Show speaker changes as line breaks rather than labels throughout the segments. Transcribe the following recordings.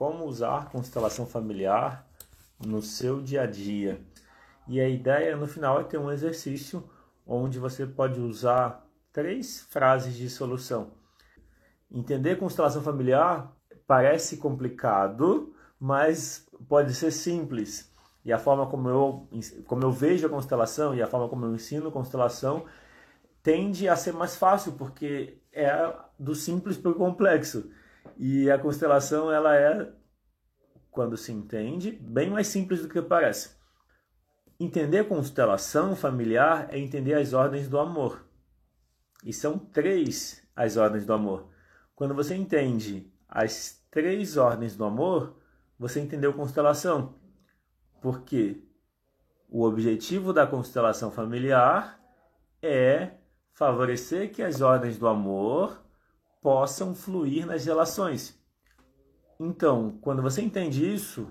como usar constelação familiar no seu dia a dia. E a ideia no final é ter um exercício onde você pode usar três frases de solução. Entender constelação familiar parece complicado, mas pode ser simples. E a forma como eu, como eu vejo a constelação e a forma como eu ensino constelação tende a ser mais fácil, porque é do simples para o complexo. E a constelação, ela é, quando se entende, bem mais simples do que parece. Entender constelação familiar é entender as ordens do amor. E são três as ordens do amor. Quando você entende as três ordens do amor, você entendeu constelação. Porque o objetivo da constelação familiar é favorecer que as ordens do amor possam fluir nas relações. Então, quando você entende isso,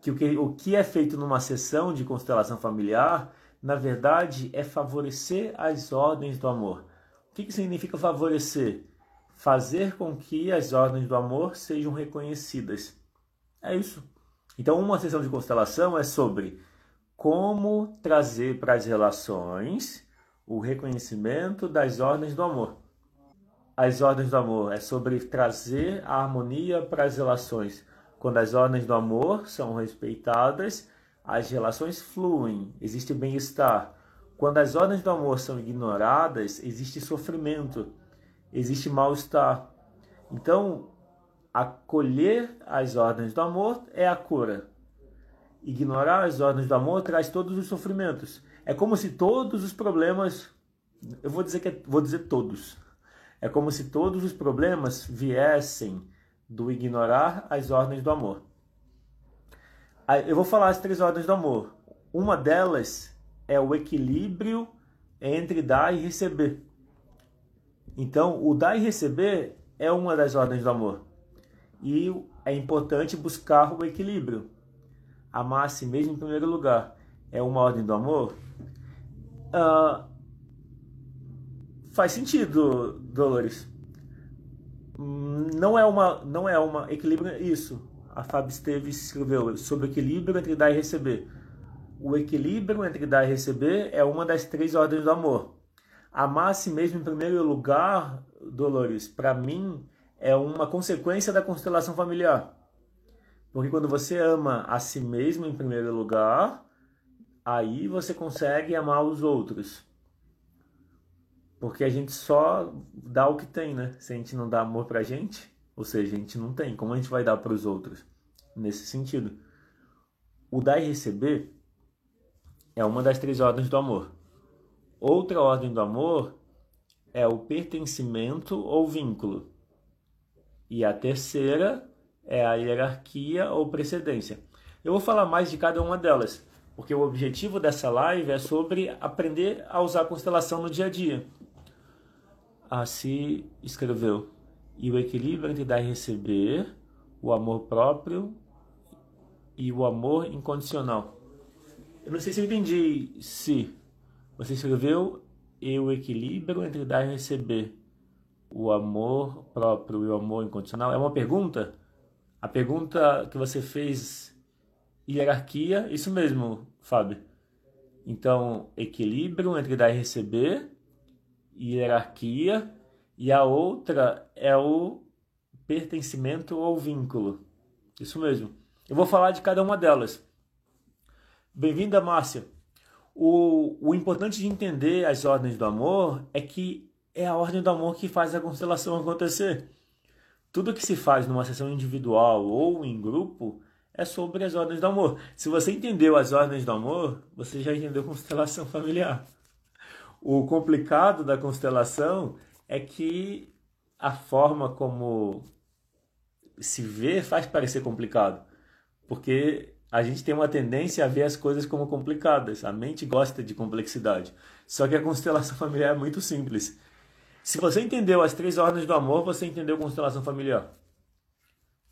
que o que, o que é feito numa sessão de constelação familiar, na verdade, é favorecer as ordens do amor. O que, que significa favorecer? Fazer com que as ordens do amor sejam reconhecidas. É isso. Então, uma sessão de constelação é sobre como trazer para as relações o reconhecimento das ordens do amor. As ordens do amor é sobre trazer a harmonia para as relações. Quando as ordens do amor são respeitadas, as relações fluem, existe bem-estar. Quando as ordens do amor são ignoradas, existe sofrimento, existe mal-estar. Então, acolher as ordens do amor é a cura. Ignorar as ordens do amor traz todos os sofrimentos. É como se todos os problemas, eu vou dizer que é, vou dizer todos. É como se todos os problemas viessem do ignorar as ordens do amor. Eu vou falar as três ordens do amor. Uma delas é o equilíbrio entre dar e receber. Então, o dar e receber é uma das ordens do amor. E é importante buscar o equilíbrio. Amar a si mesmo em primeiro lugar é uma ordem do amor? Uh, faz sentido, Dolores. Não é uma, não é uma equilíbrio isso a Fábio Esteves escreveu sobre o equilíbrio entre dar e receber. O equilíbrio entre dar e receber é uma das três ordens do amor. Amar a si mesmo em primeiro lugar, Dolores, para mim, é uma consequência da constelação familiar. Porque quando você ama a si mesmo em primeiro lugar, aí você consegue amar os outros. Porque a gente só dá o que tem, né? Se a gente não dá amor pra gente, ou seja, a gente não tem. Como a gente vai dar para os outros? Nesse sentido. O dar e receber é uma das três ordens do amor. Outra ordem do amor é o pertencimento ou vínculo. E a terceira é a hierarquia ou precedência. Eu vou falar mais de cada uma delas, porque o objetivo dessa live é sobre aprender a usar a constelação no dia a dia. Assim escreveu e o equilíbrio entre dar e receber, o amor próprio e o amor incondicional. Eu não sei se eu entendi se você escreveu e o equilíbrio entre dar e receber, o amor próprio e o amor incondicional. É uma pergunta? A pergunta que você fez, hierarquia, isso mesmo, Fábio. Então, equilíbrio entre dar e receber, hierarquia e a outra é o pertencimento ou vínculo. Isso mesmo. Eu vou falar de cada uma delas. Bem-vinda, Márcia. O, o importante de entender as ordens do amor é que é a ordem do amor que faz a constelação acontecer. Tudo que se faz numa sessão individual ou em grupo é sobre as ordens do amor. Se você entendeu as ordens do amor, você já entendeu constelação familiar. O complicado da constelação é que a forma como se vê faz parecer complicado, porque a gente tem uma tendência a ver as coisas como complicadas. A mente gosta de complexidade. Só que a constelação familiar é muito simples. Se você entendeu as três ordens do amor, você entendeu constelação familiar.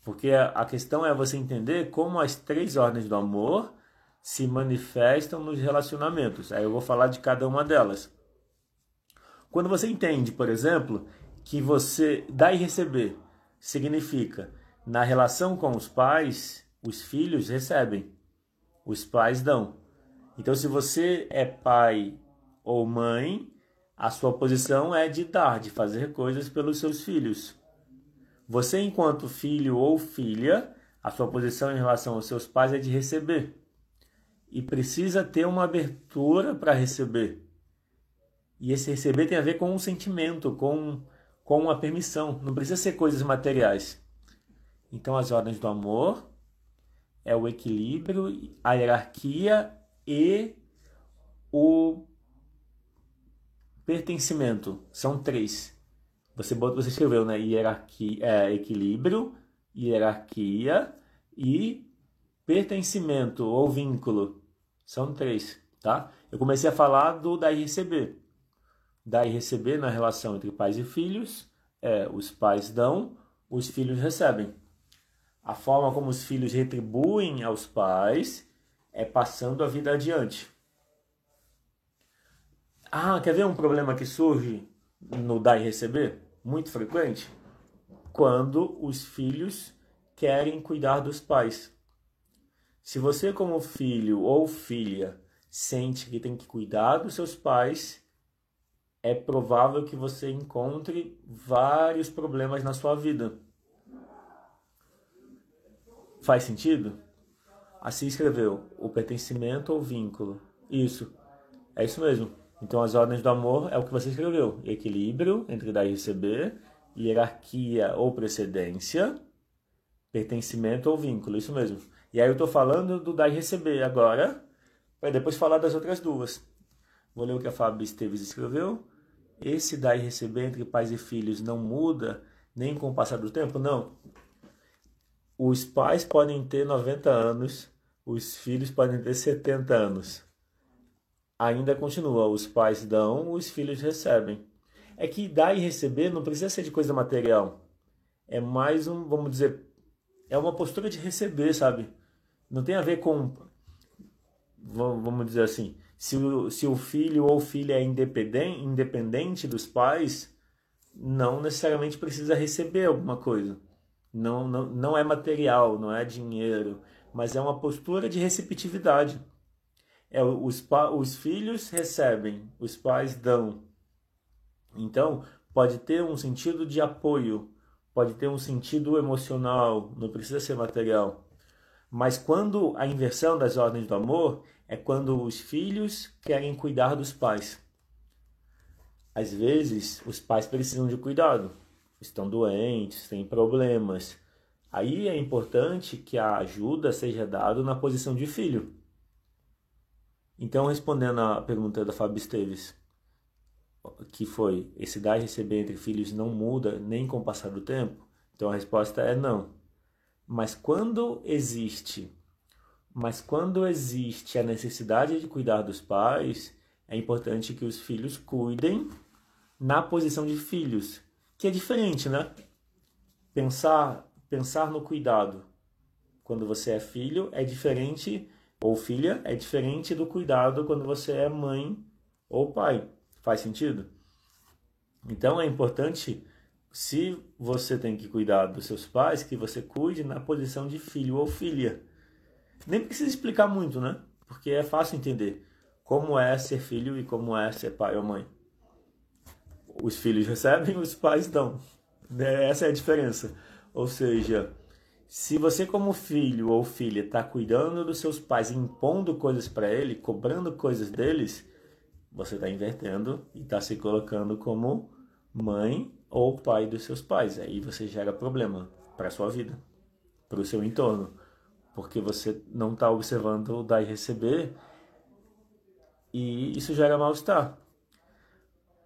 Porque a questão é você entender como as três ordens do amor se manifestam nos relacionamentos. Aí eu vou falar de cada uma delas. Quando você entende, por exemplo, que você dar e receber significa Na relação com os pais, os filhos recebem, os pais dão. Então, se você é pai ou mãe, a sua posição é de dar, de fazer coisas pelos seus filhos. Você, enquanto filho ou filha, a sua posição em relação aos seus pais é de receber. E precisa ter uma abertura para receber. E esse receber tem a ver com um sentimento, com, com uma permissão. Não precisa ser coisas materiais. Então, as ordens do amor é o equilíbrio, a hierarquia e o pertencimento. São três. Você, você escreveu, né? Hierarquia, é, equilíbrio, hierarquia e pertencimento ou vínculo. São três, tá? Eu comecei a falar do dar e receber. Dar e receber na relação entre pais e filhos é os pais dão, os filhos recebem. A forma como os filhos retribuem aos pais é passando a vida adiante. Ah, quer ver um problema que surge no dar e receber? Muito frequente? Quando os filhos querem cuidar dos pais. Se você, como filho ou filha, sente que tem que cuidar dos seus pais, é provável que você encontre vários problemas na sua vida. Faz sentido? Assim escreveu: o pertencimento ou vínculo. Isso. É isso mesmo. Então, as ordens do amor é o que você escreveu: equilíbrio entre dar e receber, hierarquia ou precedência, pertencimento ou vínculo. Isso mesmo. E aí eu estou falando do dar e receber agora, para depois falar das outras duas. Vou ler o que a Fábio Esteves escreveu. Esse dar e receber entre pais e filhos não muda nem com o passar do tempo? Não. Os pais podem ter 90 anos, os filhos podem ter 70 anos. Ainda continua, os pais dão, os filhos recebem. É que dar e receber não precisa ser de coisa material. É mais um, vamos dizer, é uma postura de receber, sabe? Não tem a ver com, vamos dizer assim, se o, se o filho ou filha é independente, independente dos pais, não necessariamente precisa receber alguma coisa. Não, não, não é material, não é dinheiro, mas é uma postura de receptividade. É, os, os filhos recebem, os pais dão. Então, pode ter um sentido de apoio, pode ter um sentido emocional, não precisa ser material. Mas quando a inversão das ordens do amor é quando os filhos querem cuidar dos pais. Às vezes, os pais precisam de cuidado estão doentes, têm problemas. Aí é importante que a ajuda seja dada na posição de filho. Então, respondendo à pergunta da Fábio Esteves, que foi: esse dar e receber entre filhos não muda nem com o passar do tempo? Então a resposta é não. Mas quando existe, mas quando existe a necessidade de cuidar dos pais, é importante que os filhos cuidem na posição de filhos, que é diferente, né? Pensar, pensar no cuidado quando você é filho é diferente ou filha é diferente do cuidado quando você é mãe ou pai. Faz sentido? Então é importante, se você tem que cuidar dos seus pais, que você cuide na posição de filho ou filha. Nem precisa explicar muito, né? Porque é fácil entender como é ser filho e como é ser pai ou mãe os filhos recebem, os pais dão. Né? Essa é a diferença. Ou seja, se você como filho ou filha está cuidando dos seus pais, impondo coisas para ele, cobrando coisas deles, você está invertendo e está se colocando como mãe ou pai dos seus pais. Aí você gera problema para sua vida, para o seu entorno, porque você não está observando o dar e receber e isso gera mal-estar.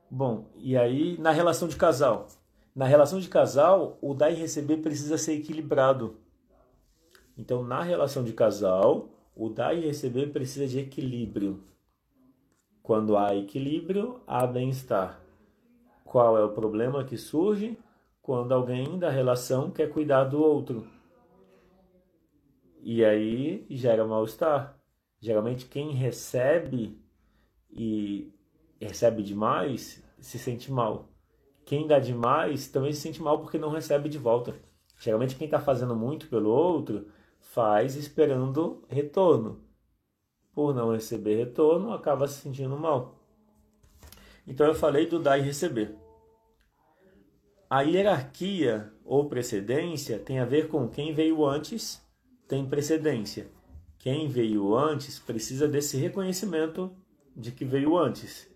Bom, e aí na relação de casal? Na relação de casal, o dar e receber precisa ser equilibrado. Então, na relação de casal, o dar e receber precisa de equilíbrio. Quando há equilíbrio, há bem-estar. Qual é o problema que surge? Quando alguém da relação quer cuidar do outro. E aí gera mal-estar. Geralmente, quem recebe e recebe demais se sente mal. Quem dá demais também se sente mal porque não recebe de volta. Geralmente quem está fazendo muito pelo outro faz esperando retorno. Por não receber retorno, acaba se sentindo mal. Então eu falei do dar e receber. A hierarquia ou precedência tem a ver com quem veio antes tem precedência. Quem veio antes precisa desse reconhecimento de que veio antes.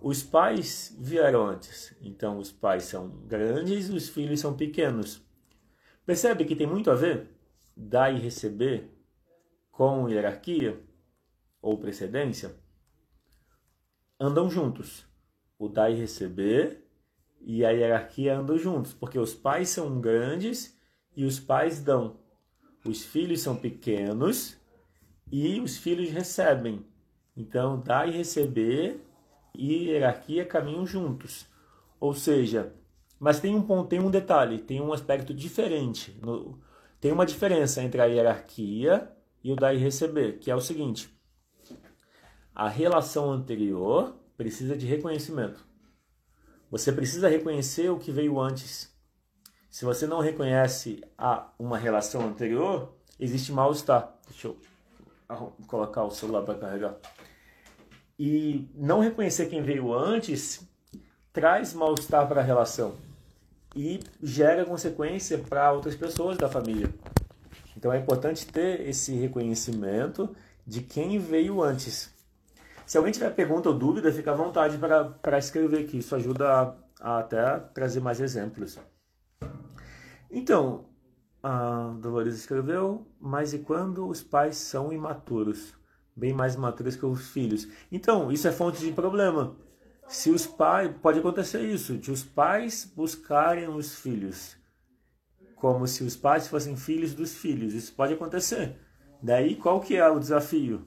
Os pais vieram antes, então os pais são grandes os filhos são pequenos. Percebe que tem muito a ver dar e receber com hierarquia ou precedência? Andam juntos. O dar e receber e a hierarquia andam juntos, porque os pais são grandes e os pais dão. Os filhos são pequenos e os filhos recebem. Então, dar e receber e hierarquia caminham juntos. Ou seja, mas tem um ponto, tem um detalhe, tem um aspecto diferente. No, tem uma diferença entre a hierarquia e o dar e receber, que é o seguinte: a relação anterior precisa de reconhecimento. Você precisa reconhecer o que veio antes. Se você não reconhece a uma relação anterior, existe mal-estar. Deixa eu colocar o celular para carregar. E não reconhecer quem veio antes traz mal-estar para a relação e gera consequência para outras pessoas da família. Então é importante ter esse reconhecimento de quem veio antes. Se alguém tiver pergunta ou dúvida, fica à vontade para escrever, que isso ajuda a, a até trazer mais exemplos. Então, a Dolores escreveu, mas e quando os pais são imaturos? Bem mais imaturos que os filhos. Então, isso é fonte de problema. Se os pais, pode acontecer isso, de os pais buscarem os filhos, como se os pais fossem filhos dos filhos. Isso pode acontecer. Daí, qual que é o desafio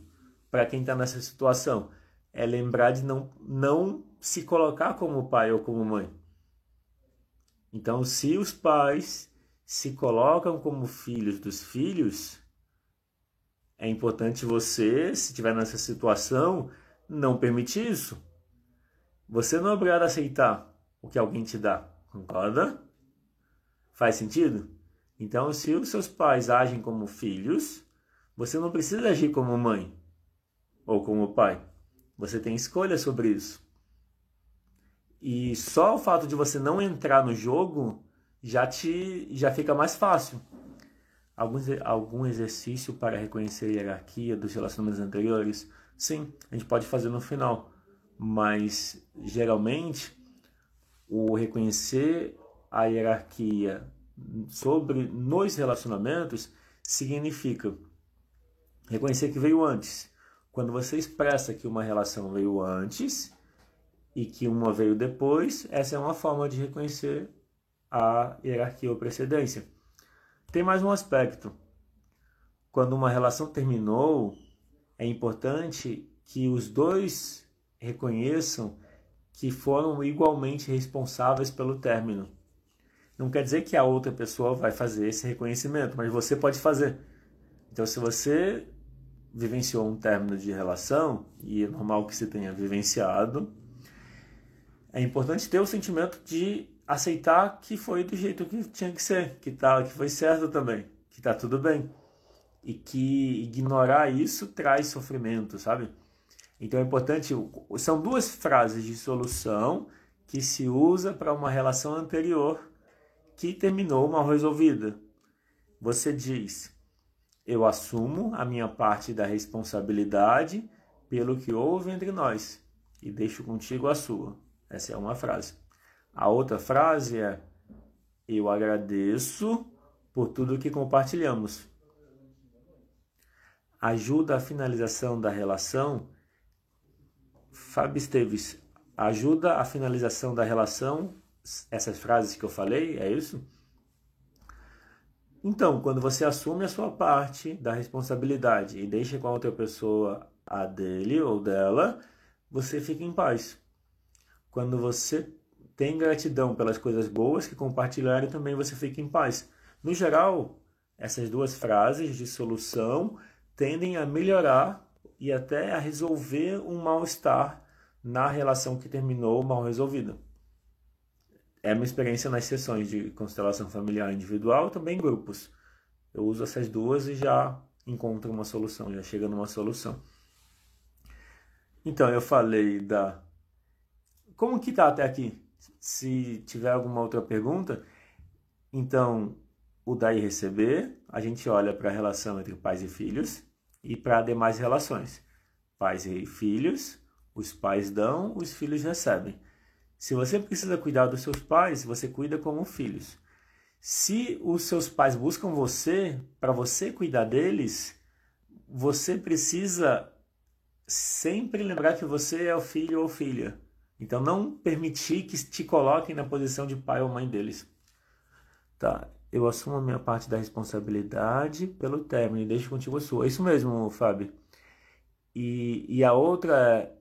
para quem está nessa situação? É lembrar de não, não se colocar como pai ou como mãe. Então, se os pais se colocam como filhos dos filhos, é importante você, se estiver nessa situação, não permitir isso. Você não é obrigado a aceitar o que alguém te dá, concorda? Faz sentido? Então, se os seus pais agem como filhos, você não precisa agir como mãe ou como pai. Você tem escolha sobre isso. E só o fato de você não entrar no jogo já te já fica mais fácil. Algum, algum exercício para reconhecer a hierarquia dos relacionamentos anteriores? Sim, a gente pode fazer no final, mas geralmente o reconhecer a hierarquia sobre nos relacionamentos significa reconhecer que veio antes. Quando você expressa que uma relação veio antes e que uma veio depois, essa é uma forma de reconhecer a hierarquia ou precedência. Tem mais um aspecto. Quando uma relação terminou, é importante que os dois reconheçam que foram igualmente responsáveis pelo término. Não quer dizer que a outra pessoa vai fazer esse reconhecimento, mas você pode fazer. Então, se você vivenciou um término de relação, e é normal que você tenha vivenciado, é importante ter o sentimento de aceitar que foi do jeito que tinha que ser, que tá, que foi certo também, que tá tudo bem. E que ignorar isso traz sofrimento, sabe? Então é importante, são duas frases de solução que se usa para uma relação anterior que terminou mal resolvida. Você diz: Eu assumo a minha parte da responsabilidade pelo que houve entre nós e deixo contigo a sua. Essa é uma frase. A outra frase é: Eu agradeço por tudo que compartilhamos. Ajuda a finalização da relação. Fábio Esteves, ajuda a finalização da relação. Essas frases que eu falei, é isso? Então, quando você assume a sua parte da responsabilidade e deixa com a outra pessoa a dele ou dela, você fica em paz. Quando você tem gratidão pelas coisas boas que compartilharam, também você fica em paz. No geral, essas duas frases de solução tendem a melhorar e até a resolver um mal-estar na relação que terminou mal resolvida. é a minha experiência nas sessões de constelação familiar individual, também em grupos. Eu uso essas duas e já encontro uma solução, já chega numa solução. Então, eu falei da. Como que tá até aqui? Se tiver alguma outra pergunta, então o dar e receber, a gente olha para a relação entre pais e filhos e para demais relações. Pais e filhos, os pais dão, os filhos recebem. Se você precisa cuidar dos seus pais, você cuida como filhos. Se os seus pais buscam você para você cuidar deles, você precisa sempre lembrar que você é o filho ou filha. Então não permitir que te coloquem na posição de pai ou mãe deles. Tá, eu assumo a minha parte da responsabilidade pelo término e deixo contigo a sua. É isso mesmo, Fábio. E, e a outra é,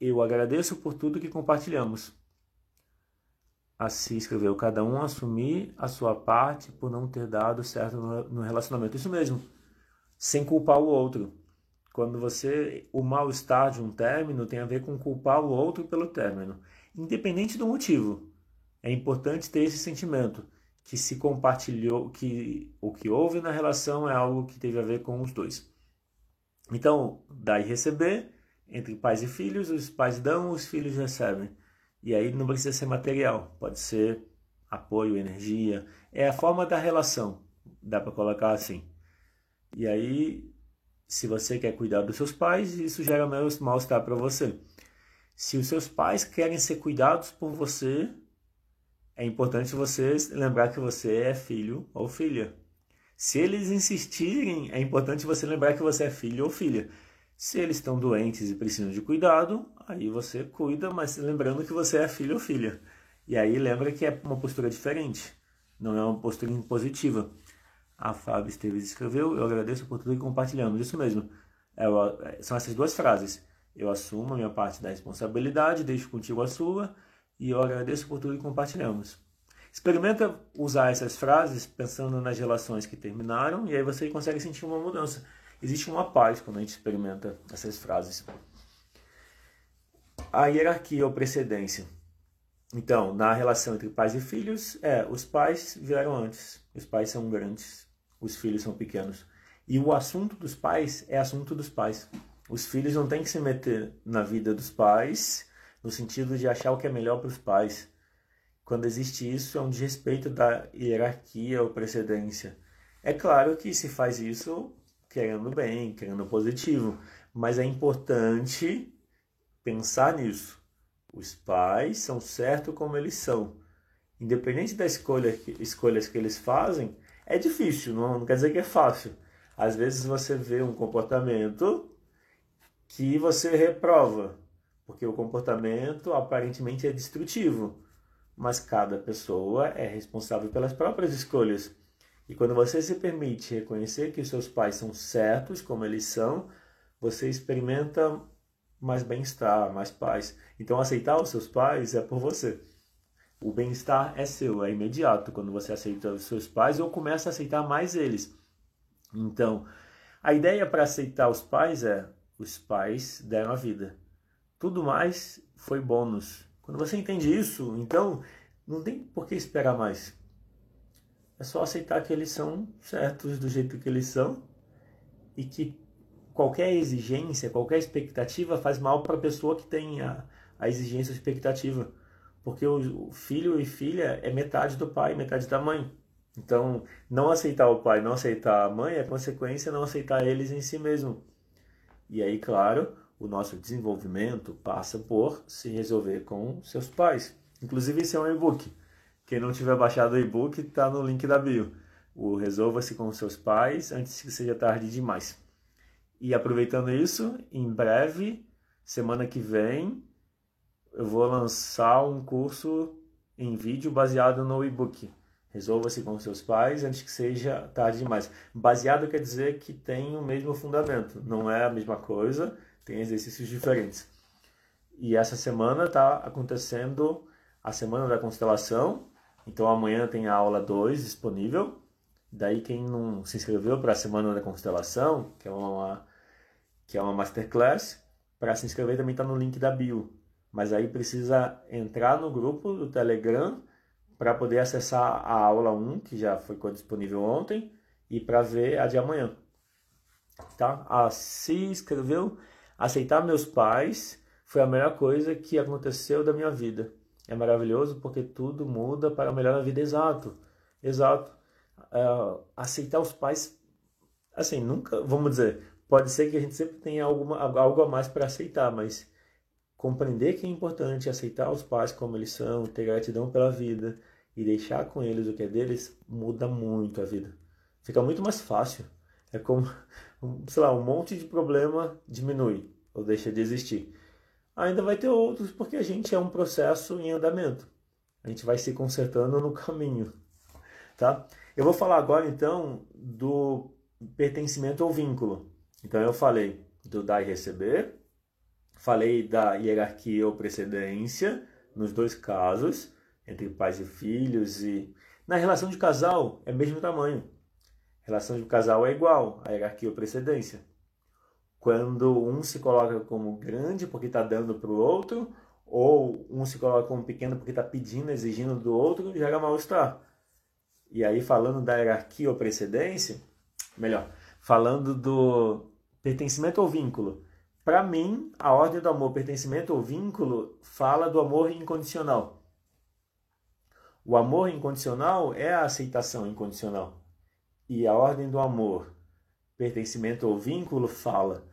eu agradeço por tudo que compartilhamos. Assim escreveu, cada um assumir a sua parte por não ter dado certo no, no relacionamento. Isso mesmo, sem culpar o outro. Quando você, o mal-estar de um término tem a ver com culpar o outro pelo término. Independente do motivo, é importante ter esse sentimento que se compartilhou, que o que houve na relação é algo que teve a ver com os dois. Então, dar e receber, entre pais e filhos, os pais dão, os filhos recebem. E aí não precisa ser material, pode ser apoio, energia, é a forma da relação, dá para colocar assim. E aí, se você quer cuidar dos seus pais, isso gera mal-estar para você. Se os seus pais querem ser cuidados por você, é importante você lembrar que você é filho ou filha. Se eles insistirem, é importante você lembrar que você é filho ou filha. Se eles estão doentes e precisam de cuidado, aí você cuida, mas lembrando que você é filho ou filha. E aí lembra que é uma postura diferente, não é uma postura impositiva. A Fábio Esteves escreveu, eu agradeço por tudo que compartilhamos. Isso mesmo, é, são essas duas frases. Eu assumo a minha parte da responsabilidade, deixo contigo a sua, e eu agradeço por tudo que compartilhamos. Experimenta usar essas frases pensando nas relações que terminaram e aí você consegue sentir uma mudança. Existe uma paz quando a gente experimenta essas frases. A hierarquia ou precedência. Então, na relação entre pais e filhos, é, os pais vieram antes, os pais são grandes, os filhos são pequenos. E o assunto dos pais é assunto dos pais. Os filhos não têm que se meter na vida dos pais no sentido de achar o que é melhor para os pais. Quando existe isso, é um desrespeito da hierarquia ou precedência. É claro que se faz isso querendo bem, querendo positivo, mas é importante pensar nisso. Os pais são certos como eles são. Independente das escolha, escolhas que eles fazem, é difícil, não, não quer dizer que é fácil. Às vezes você vê um comportamento que você reprova, porque o comportamento aparentemente é destrutivo, mas cada pessoa é responsável pelas próprias escolhas. E quando você se permite reconhecer que os seus pais são certos como eles são, você experimenta mais bem-estar, mais paz. Então aceitar os seus pais é por você. O bem-estar é seu, é imediato quando você aceita os seus pais ou começa a aceitar mais eles. Então, a ideia para aceitar os pais é: os pais deram a vida. Tudo mais foi bônus. Quando você entende isso, então não tem por que esperar mais. É só aceitar que eles são certos do jeito que eles são e que qualquer exigência, qualquer expectativa faz mal para a pessoa que tem a, a exigência ou expectativa. Porque o, filho e filha é metade do pai, metade da mãe. Então, não aceitar o pai, não aceitar a mãe é consequência não aceitar eles em si mesmo. E aí, claro, o nosso desenvolvimento passa por se resolver com seus pais. Inclusive, esse é um e-book. Quem não tiver baixado o e-book, está no link da bio. O Resolva-se com seus pais antes que seja tarde demais. E aproveitando isso, em breve, semana que vem, eu vou lançar um curso em vídeo baseado no e-book. Resolva-se com seus pais antes que seja tarde demais. Baseado quer dizer que tem o mesmo fundamento, não é a mesma coisa tem exercícios diferentes. E essa semana está acontecendo a semana da constelação, então amanhã tem a aula 2 disponível. Daí quem não se inscreveu para a semana da constelação, que é uma que é uma masterclass, para se inscrever também está no link da bio. Mas aí precisa entrar no grupo do Telegram para poder acessar a aula 1, que já ficou disponível ontem, e para ver a de amanhã. Tá? Ah, se inscreveu, aceitar meus pais foi a melhor coisa que aconteceu da minha vida. É maravilhoso porque tudo muda para melhor na vida, exato. Exato. Uh, aceitar os pais, assim, nunca, vamos dizer, pode ser que a gente sempre tenha alguma, algo a mais para aceitar, mas compreender que é importante aceitar os pais como eles são, ter gratidão pela vida e deixar com eles o que é deles, muda muito a vida. Fica muito mais fácil. É como, sei lá, um monte de problema diminui ou deixa de existir. Ainda vai ter outros porque a gente é um processo em andamento. A gente vai se consertando no caminho, tá? Eu vou falar agora então do pertencimento ou vínculo. Então eu falei do dar e receber, falei da hierarquia ou precedência nos dois casos, entre pais e filhos e na relação de casal é mesmo tamanho. Relação de casal é igual, a hierarquia ou precedência. Quando um se coloca como grande porque está dando para o outro, ou um se coloca como pequeno porque está pedindo, exigindo do outro, gera mal-estar. E aí, falando da hierarquia ou precedência, melhor, falando do pertencimento ou vínculo. Para mim, a ordem do amor, pertencimento ou vínculo, fala do amor incondicional. O amor incondicional é a aceitação incondicional. E a ordem do amor, pertencimento ou vínculo, fala: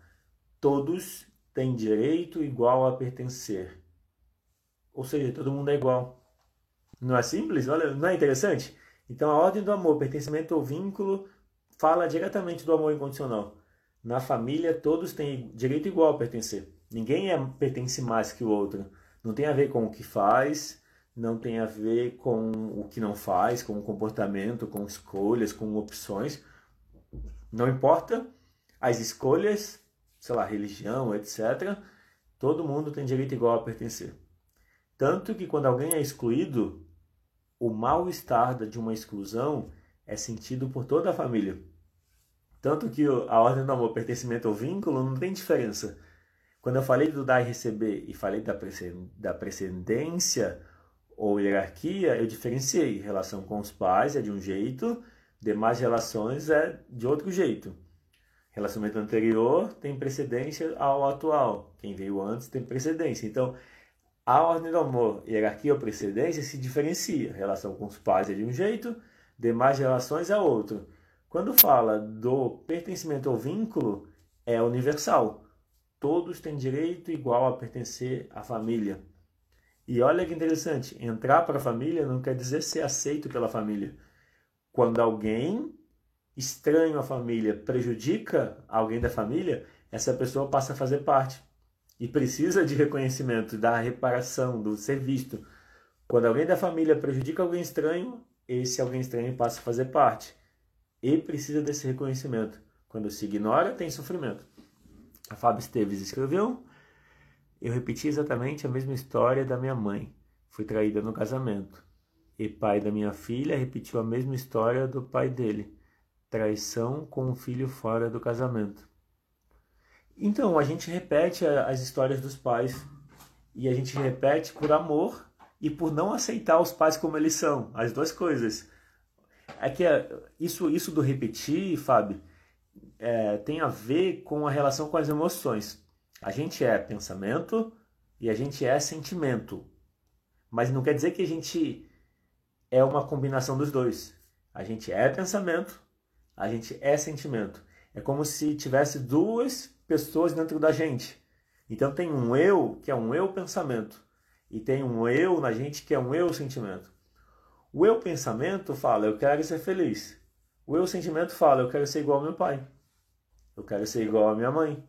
todos têm direito igual a pertencer. Ou seja, todo mundo é igual. Não é simples? Não é interessante? Então, a ordem do amor, pertencimento ou vínculo, fala diretamente do amor incondicional. Na família, todos têm direito igual a pertencer. Ninguém é, pertence mais que o outro. Não tem a ver com o que faz, não tem a ver com o que não faz, com o comportamento, com escolhas, com opções. Não importa as escolhas, sei lá, religião, etc. Todo mundo tem direito igual a pertencer. Tanto que quando alguém é excluído, o mal-estar de uma exclusão é sentido por toda a família. Tanto que a ordem do amor, pertencimento ou vínculo não tem diferença. Quando eu falei do dar e receber e falei da, precedência ou hierarquia, eu diferenciei. Relação com os pais é de um jeito, demais relações é de outro jeito. Relacionamento anterior tem precedência ao atual. Quem veio antes tem precedência. Então, a ordem do amor, hierarquia ou precedência se diferencia. Relação com os pais é de um jeito, demais relações é outro. Quando fala do pertencimento ao vínculo, é universal. Todos têm direito igual a pertencer à família. E olha que interessante, entrar para a família não quer dizer ser aceito pela família. Quando alguém estranho à família prejudica alguém da família, essa pessoa passa a fazer parte e precisa de reconhecimento, da reparação, do ser visto. Quando alguém da família prejudica alguém estranho, esse alguém estranho passa a fazer parte e precisa desse reconhecimento. Quando se ignora, tem sofrimento. A Fábio Esteves escreveu: Eu repeti exatamente a mesma história da minha mãe. Fui traída no casamento. E pai da minha filha repetiu a mesma história do pai dele. Traição com o filho fora do casamento. Então, a gente repete as histórias dos pais. E a gente repete por amor e por não aceitar os pais como eles são. As duas coisas. É que é, isso, isso do repetir, Fábio, é, tem a ver com a relação com as emoções. A gente é pensamento e a gente é sentimento. Mas não quer dizer que a gente é uma combinação dos dois. A gente é pensamento, a gente é sentimento. É como se tivesse duas pessoas dentro da gente. Então tem um eu, que é um eu pensamento, e tem um eu na gente que é um eu sentimento. O eu pensamento fala, eu quero ser feliz. O eu sentimento fala, eu quero ser igual ao meu pai. Eu quero ser igual à minha mãe.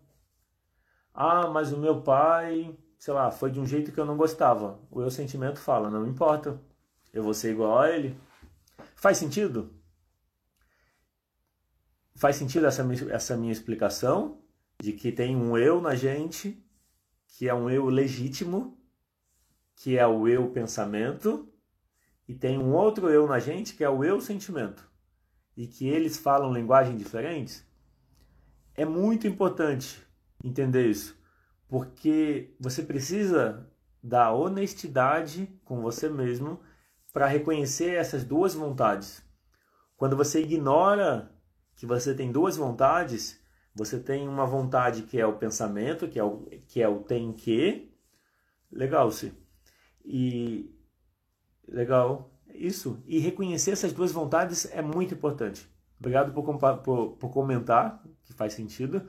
Ah, mas o meu pai, sei lá, foi de um jeito que eu não gostava. O eu sentimento fala, não importa. Eu vou ser igual a ele. Faz sentido? Faz sentido essa, essa minha explicação de que tem um eu na gente, que é um eu legítimo, que é o eu pensamento, e tem um outro eu na gente que é o eu sentimento e que eles falam linguagem diferentes, é muito importante entender isso, porque você precisa da honestidade com você mesmo para reconhecer essas duas vontades. Quando você ignora que você tem duas vontades, você tem uma vontade que é o pensamento, que é o, que é o tem que. Legal, se. E. Legal. Isso. E reconhecer essas duas vontades é muito importante. Obrigado por, por, por comentar, que faz sentido.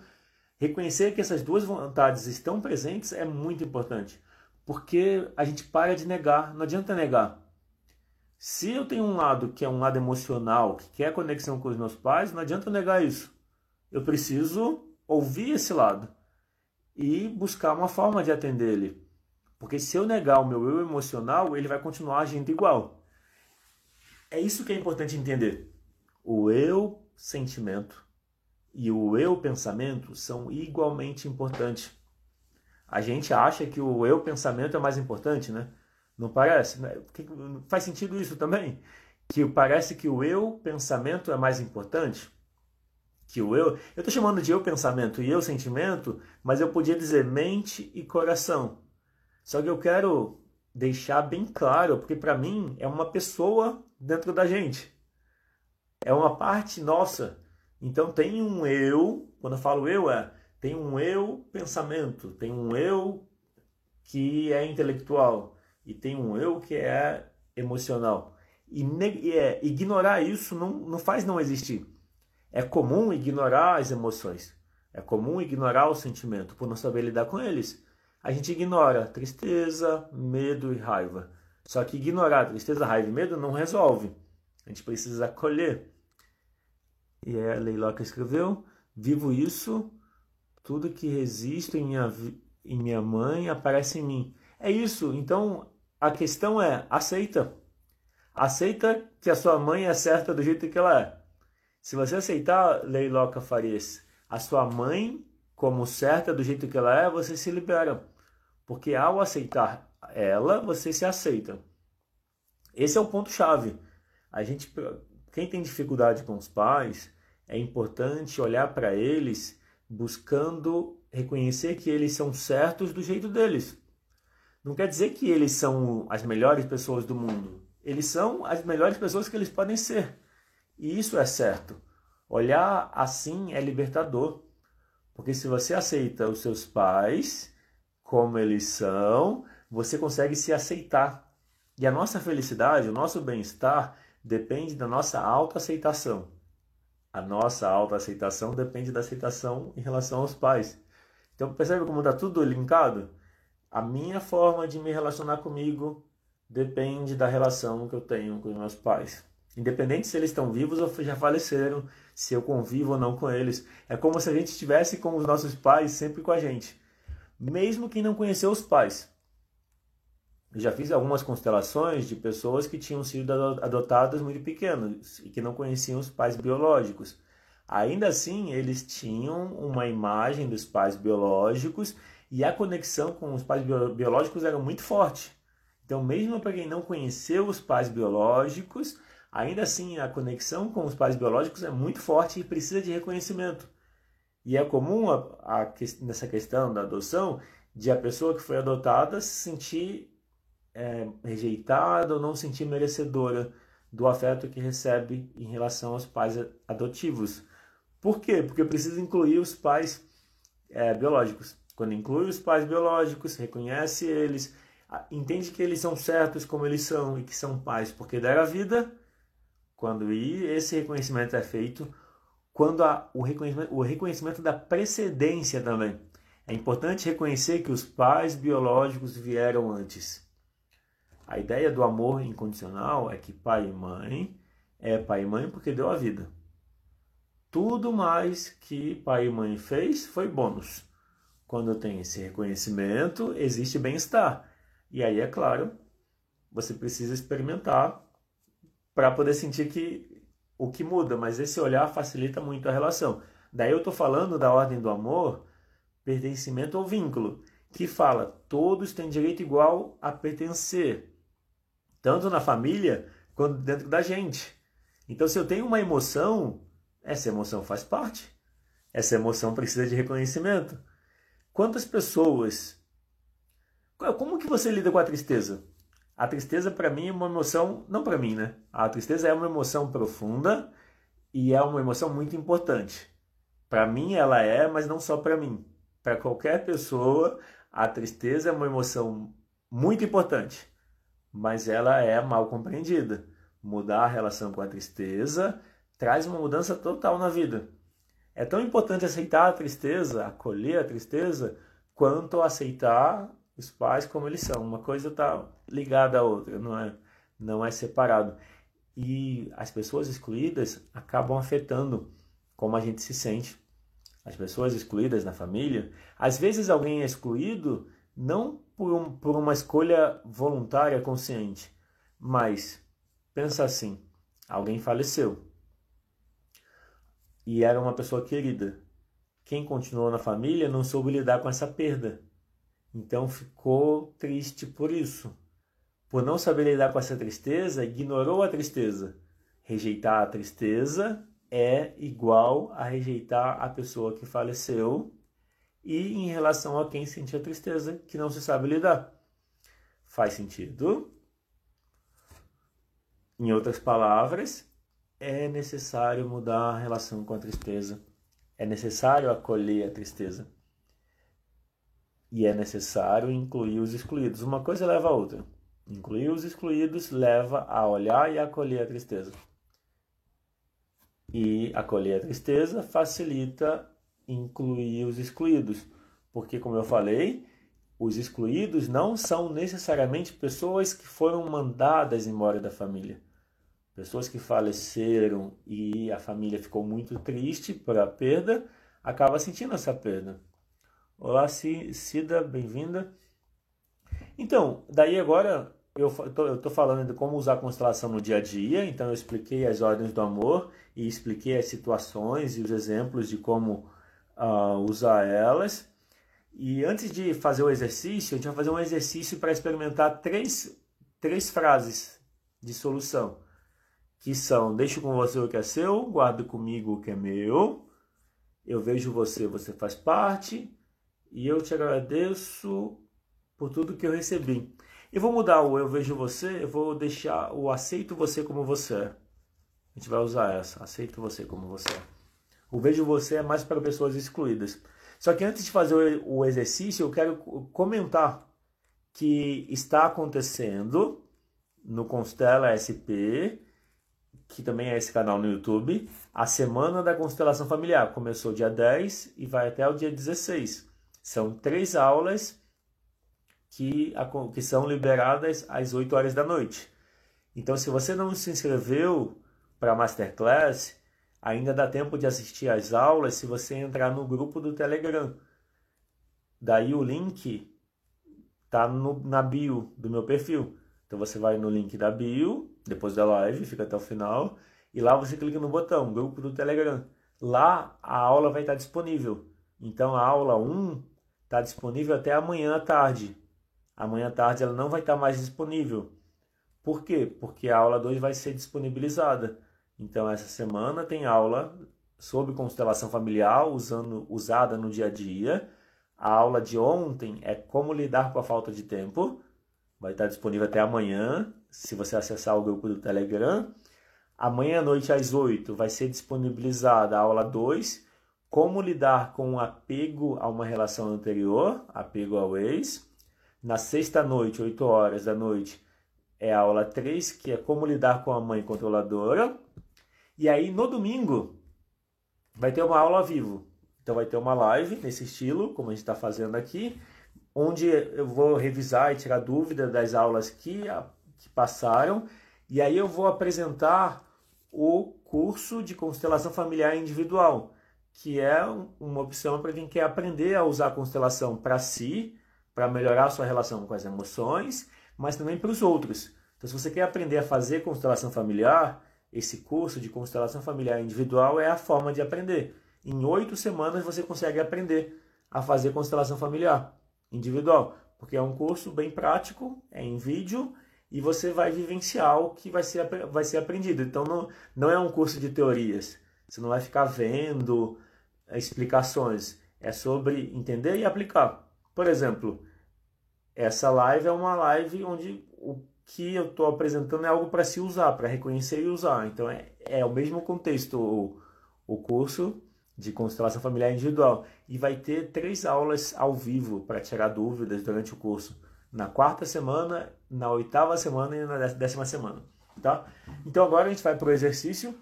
Reconhecer que essas duas vontades estão presentes é muito importante, porque a gente para de negar, não adianta negar. Se eu tenho um lado que é um lado emocional, que quer conexão com os meus pais, não adianta negar isso. Eu preciso ouvir esse lado e buscar uma forma de atender ele. Porque se eu negar o meu eu emocional, ele vai continuar agindo igual. É isso que é importante entender. O eu sentimento e o eu pensamento são igualmente importantes. A gente acha que o eu pensamento é mais importante, né? Não parece? Né? Faz sentido isso também? Que parece que o eu pensamento é mais importante? Que o eu. Eu estou chamando de eu pensamento e eu sentimento, mas eu podia dizer mente e coração. Só que eu quero deixar bem claro, porque para mim é uma pessoa dentro da gente. É uma parte nossa. Então tem um eu, quando eu falo eu, é tem um eu pensamento, tem um eu que é intelectual e tem um eu que é emocional. E, é, ignorar isso não, não faz não existir. É comum ignorar as emoções. É comum ignorar o sentimento por não saber lidar com eles. A gente ignora tristeza, medo e raiva. Só que ignorar tristeza, raiva e medo não resolve. A gente precisa acolher. E é a Leiloca escreveu: Vivo isso, tudo que resisto em minha, em minha mãe aparece em mim. É isso. Então a questão é: aceita. Aceita que a sua mãe é certa do jeito que ela é. Se você aceitar, Leiloca Farias, a sua mãe como certa do jeito que ela é, você se libera. Porque ao aceitar ela, você se aceita. Esse é o ponto chave. A gente quem tem dificuldade com os pais, é importante olhar para eles buscando reconhecer que eles são certos do jeito deles. Não quer dizer que eles são as melhores pessoas do mundo. Eles são as melhores pessoas que eles podem ser. E isso é certo. Olhar assim é libertador. Porque se você aceita os seus pais como eles são, você consegue se aceitar. E a nossa felicidade, o nosso bem-estar depende da nossa autoaceitação. A nossa autoaceitação depende da aceitação em relação aos pais. Então percebe como está tudo linkado? A minha forma de me relacionar comigo depende da relação que eu tenho com os meus pais. Independente se eles estão vivos ou já faleceram, se eu convivo ou não com eles. É como se a gente estivesse com os nossos pais sempre com a gente. Mesmo quem não conheceu os pais. Eu já fiz algumas constelações de pessoas que tinham sido adotadas muito pequenos e que não conheciam os pais biológicos. Ainda assim, eles tinham uma imagem dos pais biológicos e a conexão com os pais biológicos era muito forte. Então, mesmo para quem não conheceu os pais biológicos, ainda assim a conexão com os pais biológicos é muito forte e precisa de reconhecimento. E é comum a, a, nessa questão da adoção de a pessoa que foi adotada se sentir é, rejeitada ou não sentir merecedora do afeto que recebe em relação aos pais adotivos. Por quê? Porque precisa incluir os pais é, biológicos. Quando inclui os pais biológicos, reconhece eles, entende que eles são certos como eles são e que são pais porque deram a vida, quando esse reconhecimento é feito, quando há o, reconhecimento, o reconhecimento da precedência também. É importante reconhecer que os pais biológicos vieram antes. A ideia do amor incondicional é que pai e mãe é pai e mãe porque deu a vida. Tudo mais que pai e mãe fez foi bônus. Quando tem esse reconhecimento, existe bem-estar. E aí, é claro, você precisa experimentar para poder sentir que o que muda, mas esse olhar facilita muito a relação. Daí eu estou falando da ordem do amor, pertencimento ou vínculo, que fala todos têm direito igual a pertencer tanto na família quanto dentro da gente. Então, se eu tenho uma emoção, essa emoção faz parte. Essa emoção precisa de reconhecimento. Quantas pessoas. Como que você lida com a tristeza? A tristeza para mim é uma emoção, não para mim, né? A tristeza é uma emoção profunda e é uma emoção muito importante. Para mim ela é, mas não só para mim. Para qualquer pessoa, a tristeza é uma emoção muito importante, mas ela é mal compreendida. Mudar a relação com a tristeza traz uma mudança total na vida. É tão importante aceitar a tristeza, acolher a tristeza, quanto aceitar os pais como eles são. Uma coisa está ligada à outra, não é, não é separado. E as pessoas excluídas acabam afetando como a gente se sente. As pessoas excluídas na família, às vezes alguém é excluído não por, um, por uma escolha voluntária, consciente, mas pensa assim: alguém faleceu e era uma pessoa querida. Quem continuou na família não soube lidar com essa perda. Então ficou triste por isso. Por não saber lidar com essa tristeza, ignorou a tristeza. Rejeitar a tristeza é igual a rejeitar a pessoa que faleceu e em relação a quem sente a tristeza, que não se sabe lidar. Faz sentido? Em outras palavras, é necessário mudar a relação com a tristeza. É necessário acolher a tristeza. E é necessário incluir os excluídos. Uma coisa leva a outra. Incluir os excluídos leva a olhar e acolher a tristeza. E acolher a tristeza facilita incluir os excluídos. Porque, como eu falei, os excluídos não são necessariamente pessoas que foram mandadas embora da família pessoas que faleceram e a família ficou muito triste por a perda, acaba sentindo essa perda. Olá, Cida, bem-vinda. Então, daí agora eu estou falando de como usar a constelação no dia a dia, então eu expliquei as ordens do amor e expliquei as situações e os exemplos de como uh, usar elas. E antes de fazer o exercício, a gente vai fazer um exercício para experimentar três, três frases de solução que são deixo com você o que é seu, guardo comigo o que é meu, eu vejo você, você faz parte, e eu te agradeço por tudo que eu recebi. Eu vou mudar o eu vejo você, eu vou deixar o aceito você como você é. A gente vai usar essa, aceito você como você é. O vejo você é mais para pessoas excluídas. Só que antes de fazer o exercício, eu quero comentar que está acontecendo no Constela SP que também é esse canal no YouTube, a Semana da Constelação Familiar. Começou dia 10 e vai até o dia 16. São três aulas que, que são liberadas às 8 horas da noite. Então, se você não se inscreveu para a Masterclass, ainda dá tempo de assistir às aulas se você entrar no grupo do Telegram. Daí o link tá no, na bio do meu perfil. Então você vai no link da bio, depois da live, fica até o final, e lá você clica no botão, grupo do Telegram. Lá a aula vai estar disponível. Então a aula 1 está disponível até amanhã à tarde. Amanhã à tarde ela não vai estar mais disponível. Por quê? Porque a aula 2 vai ser disponibilizada. Então essa semana tem aula sobre constelação familiar usando, usada no dia a dia. A aula de ontem é como lidar com a falta de tempo. Vai estar disponível até amanhã, se você acessar o grupo do Telegram. Amanhã à noite às 8 vai ser disponibilizada a aula 2, como lidar com o apego a uma relação anterior, apego ao ex. Na sexta noite, 8 horas da noite, é a aula 3, que é como lidar com a mãe controladora. E aí no domingo vai ter uma aula ao vivo. Então vai ter uma live nesse estilo, como a gente está fazendo aqui onde eu vou revisar e tirar dúvida das aulas que, que passaram, e aí eu vou apresentar o curso de constelação familiar individual, que é uma opção para quem quer aprender a usar a constelação para si, para melhorar a sua relação com as emoções, mas também para os outros. Então, se você quer aprender a fazer constelação familiar, esse curso de constelação familiar individual é a forma de aprender. Em oito semanas você consegue aprender a fazer constelação familiar individual, porque é um curso bem prático, é em vídeo e você vai vivenciar o que vai ser, vai ser aprendido. Então não, não é um curso de teorias, você não vai ficar vendo explicações, é sobre entender e aplicar. Por exemplo, essa live é uma live onde o que eu estou apresentando é algo para se usar, para reconhecer e usar. Então é, é o mesmo contexto o, o curso de constelação familiar individual. E vai ter três aulas ao vivo para tirar dúvidas durante o curso. Na quarta semana, na oitava semana e na décima semana. Tá? Então agora a gente vai para o exercício.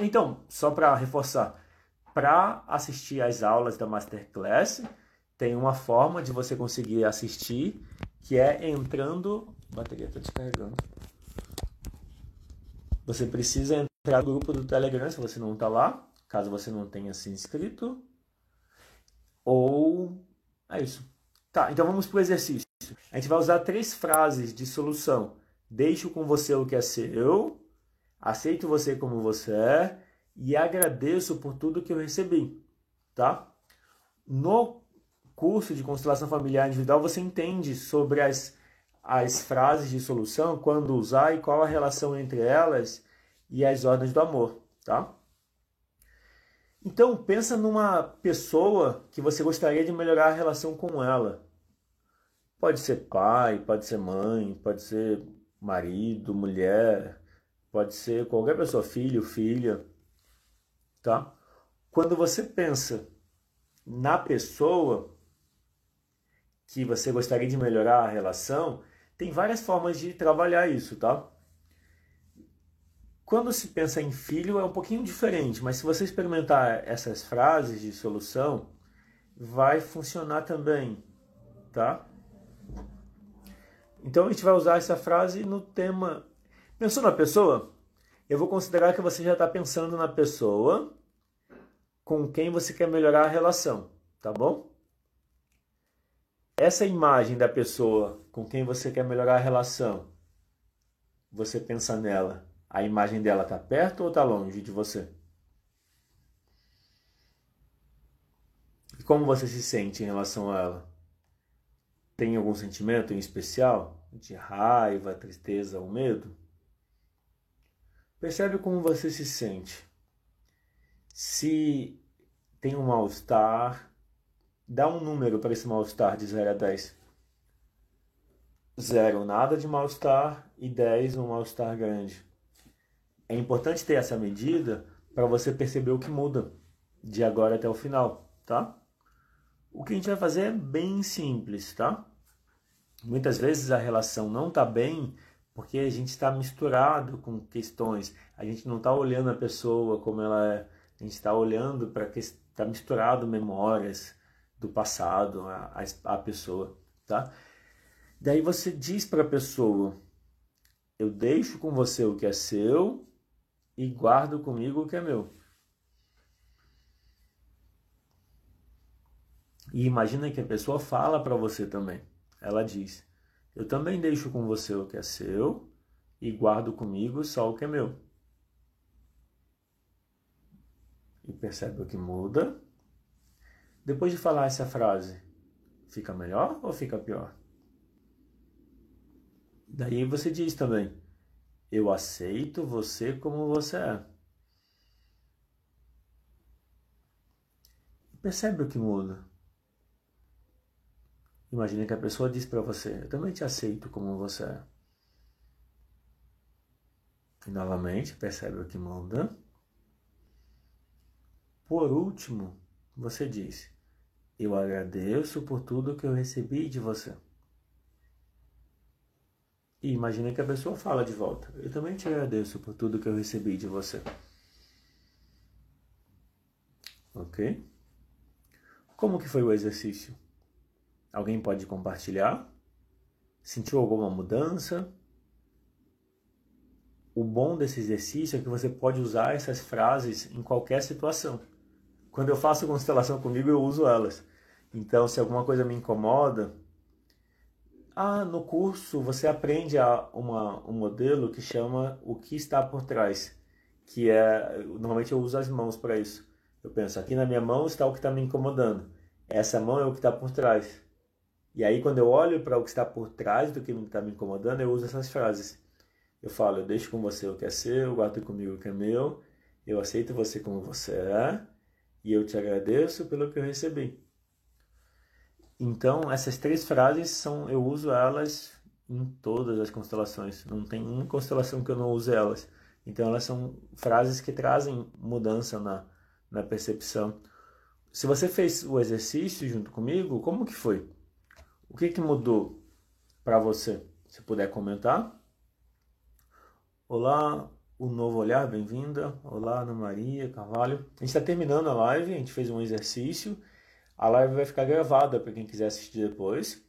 Então, só para reforçar, para assistir às aulas da Masterclass, tem uma forma de você conseguir assistir, que é entrando a bateria está descarregando. Você precisa entrar no grupo do Telegram se você não está lá, caso você não tenha se inscrito. Ou é isso. Tá, então vamos para o exercício. A gente vai usar três frases de solução. Deixo com você o que é seu, aceito você como você é e agradeço por tudo que eu recebi, tá? No curso de constelação familiar individual você entende sobre as as frases de solução, quando usar e qual a relação entre elas e as ordens do amor, tá? Então, pensa numa pessoa que você gostaria de melhorar a relação com ela. Pode ser pai, pode ser mãe, pode ser marido, mulher, pode ser qualquer pessoa, filho, filha, tá? Quando você pensa na pessoa que você gostaria de melhorar a relação, tem várias formas de trabalhar isso, tá? Quando se pensa em filho é um pouquinho diferente, mas se você experimentar essas frases de solução, vai funcionar também, tá? Então a gente vai usar essa frase no tema. Pensou na pessoa? Eu vou considerar que você já está pensando na pessoa com quem você quer melhorar a relação, tá bom? essa imagem da pessoa com quem você quer melhorar a relação, você pensa nela, a imagem dela está perto ou está longe de você? E como você se sente em relação a ela? Tem algum sentimento em especial? De raiva, tristeza ou medo? Percebe como você se sente. Se tem um mal-estar, Dá um número para esse mal-estar de 0 a 10. 0, nada de mal-estar, e 10, um mal-estar grande. É importante ter essa medida para você perceber o que muda de agora até o final, tá? O que a gente vai fazer é bem simples, tá? Muitas vezes a relação não está bem porque a gente está misturado com questões. A gente não está olhando a pessoa como ela é. A gente está olhando para que está misturado memórias, do passado, a, a, a pessoa, tá? Daí você diz para a pessoa: Eu deixo com você o que é seu e guardo comigo o que é meu. E imagina que a pessoa fala para você também. Ela diz: Eu também deixo com você o que é seu e guardo comigo só o que é meu. E percebe o que muda depois de falar essa frase, fica melhor ou fica pior? Daí você diz também: Eu aceito você como você é. Percebe o que muda? Imagine que a pessoa diz para você: Eu também te aceito como você é. E novamente, percebe o que muda? Por último, você diz: Eu agradeço por tudo que eu recebi de você. E imagina que a pessoa fala de volta: Eu também te agradeço por tudo que eu recebi de você. Ok? Como que foi o exercício? Alguém pode compartilhar? Sentiu alguma mudança? O bom desse exercício é que você pode usar essas frases em qualquer situação. Quando eu faço constelação comigo, eu uso elas. Então, se alguma coisa me incomoda, ah, no curso você aprende a uma, um modelo que chama o que está por trás, que é normalmente eu uso as mãos para isso. Eu penso aqui na minha mão está o que está me incomodando. Essa mão é o que está por trás. E aí quando eu olho para o que está por trás do que está me incomodando, eu uso essas frases. Eu falo, eu deixo com você o que é seu, eu guardo comigo o que é meu, eu aceito você como você é, e eu te agradeço pelo que eu recebi. Então, essas três frases são eu uso elas em todas as constelações. Não tem uma constelação que eu não use elas. Então elas são frases que trazem mudança na, na percepção. Se você fez o exercício junto comigo, como que foi? O que, que mudou para você? Se puder comentar. Olá, o Novo Olhar, bem-vinda. Olá, Ana Maria Carvalho. A gente está terminando a live, a gente fez um exercício. A live vai ficar gravada para quem quiser assistir depois.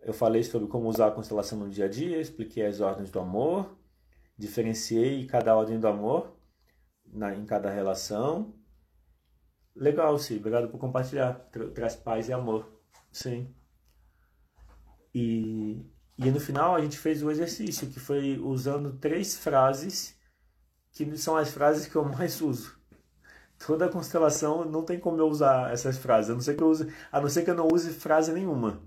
Eu falei sobre como usar a constelação no dia a dia, expliquei as ordens do amor, diferenciei cada ordem do amor na, em cada relação. Legal, sim. Obrigado por compartilhar. Traz paz e amor. Sim. E, e no final a gente fez o exercício, que foi usando três frases, que são as frases que eu mais uso. Toda constelação não tem como eu usar essas frases, a não ser que eu use, a não ser que eu não use frase nenhuma.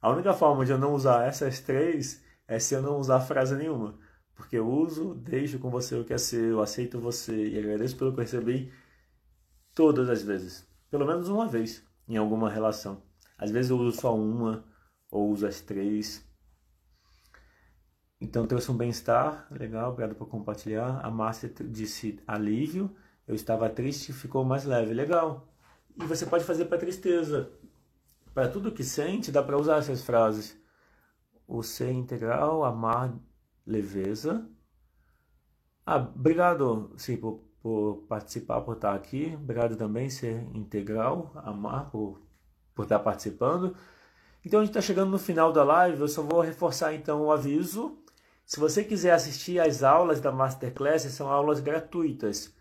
A única forma de eu não usar essas três é se eu não usar frase nenhuma. Porque eu uso, deixo com você o que é seu, eu aceito você e agradeço pelo que eu recebi todas as vezes. Pelo menos uma vez em alguma relação. Às vezes eu uso só uma ou uso as três. Então trouxe um bem-estar, legal, obrigado por compartilhar. A Márcia disse alívio, eu estava triste, ficou mais leve, legal. E você pode fazer para tristeza. Para tudo que sente, dá para usar essas frases. O ser integral, amar leveza. Ah, obrigado, sim, por, por participar, por estar aqui. Obrigado também, ser integral, amar, por, por estar participando. Então a gente está chegando no final da live, eu só vou reforçar então o aviso. Se você quiser assistir às aulas da Masterclass, são aulas gratuitas.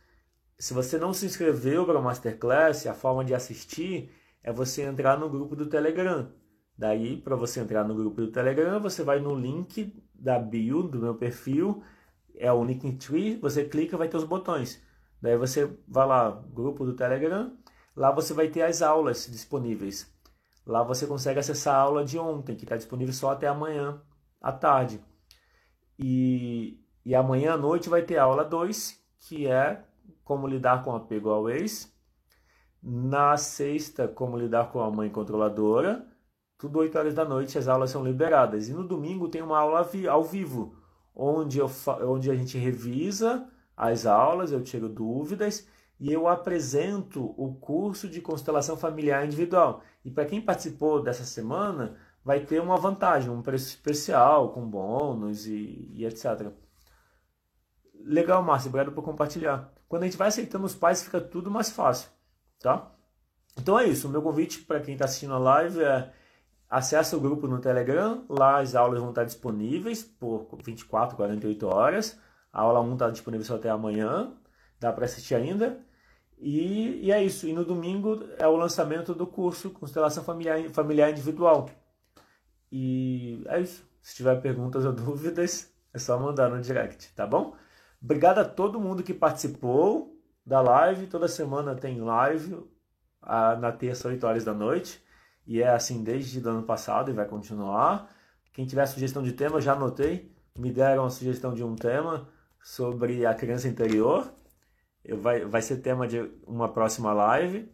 Se você não se inscreveu para a Masterclass, a forma de assistir é você entrar no grupo do Telegram. Daí, para você entrar no grupo do Telegram, você vai no link da bio do meu perfil, é o Linktree, você clica vai ter os botões. Daí você vai lá, grupo do Telegram, lá você vai ter as aulas disponíveis. Lá você consegue acessar a aula de ontem, que está disponível só até amanhã à tarde. E, e amanhã à noite vai ter a aula 2, que é como lidar com apego ao ex. Na sexta, como lidar com a mãe controladora. Tudo 8 horas da noite, as aulas são liberadas. E no domingo tem uma aula ao vivo, onde, eu, onde a gente revisa as aulas, eu tiro dúvidas e eu apresento o curso de constelação familiar individual. E para quem participou dessa semana, vai ter uma vantagem, um preço especial, com bônus e, e etc. Legal, Márcio, obrigado por compartilhar. Quando a gente vai aceitando os pais, fica tudo mais fácil tá? Então é isso, o meu convite para quem está assistindo a live é acesse o grupo no Telegram, lá as aulas vão estar disponíveis por 24, 48 horas. A aula 1 está disponível só até amanhã, dá para assistir ainda. E, e, é isso. E no domingo é o lançamento do curso Constelação Familiar, Familiar Individual. E é isso. Se tiver perguntas ou dúvidas, é só mandar no direct, tá bom? Obrigado a todo mundo que participou da live. Toda semana tem live na terça, 8 horas da noite. E é assim desde o ano passado e vai continuar. Quem tiver sugestão de tema, já anotei. Me deram a sugestão de um tema sobre a criança interior. Vai, vai ser tema de uma próxima live.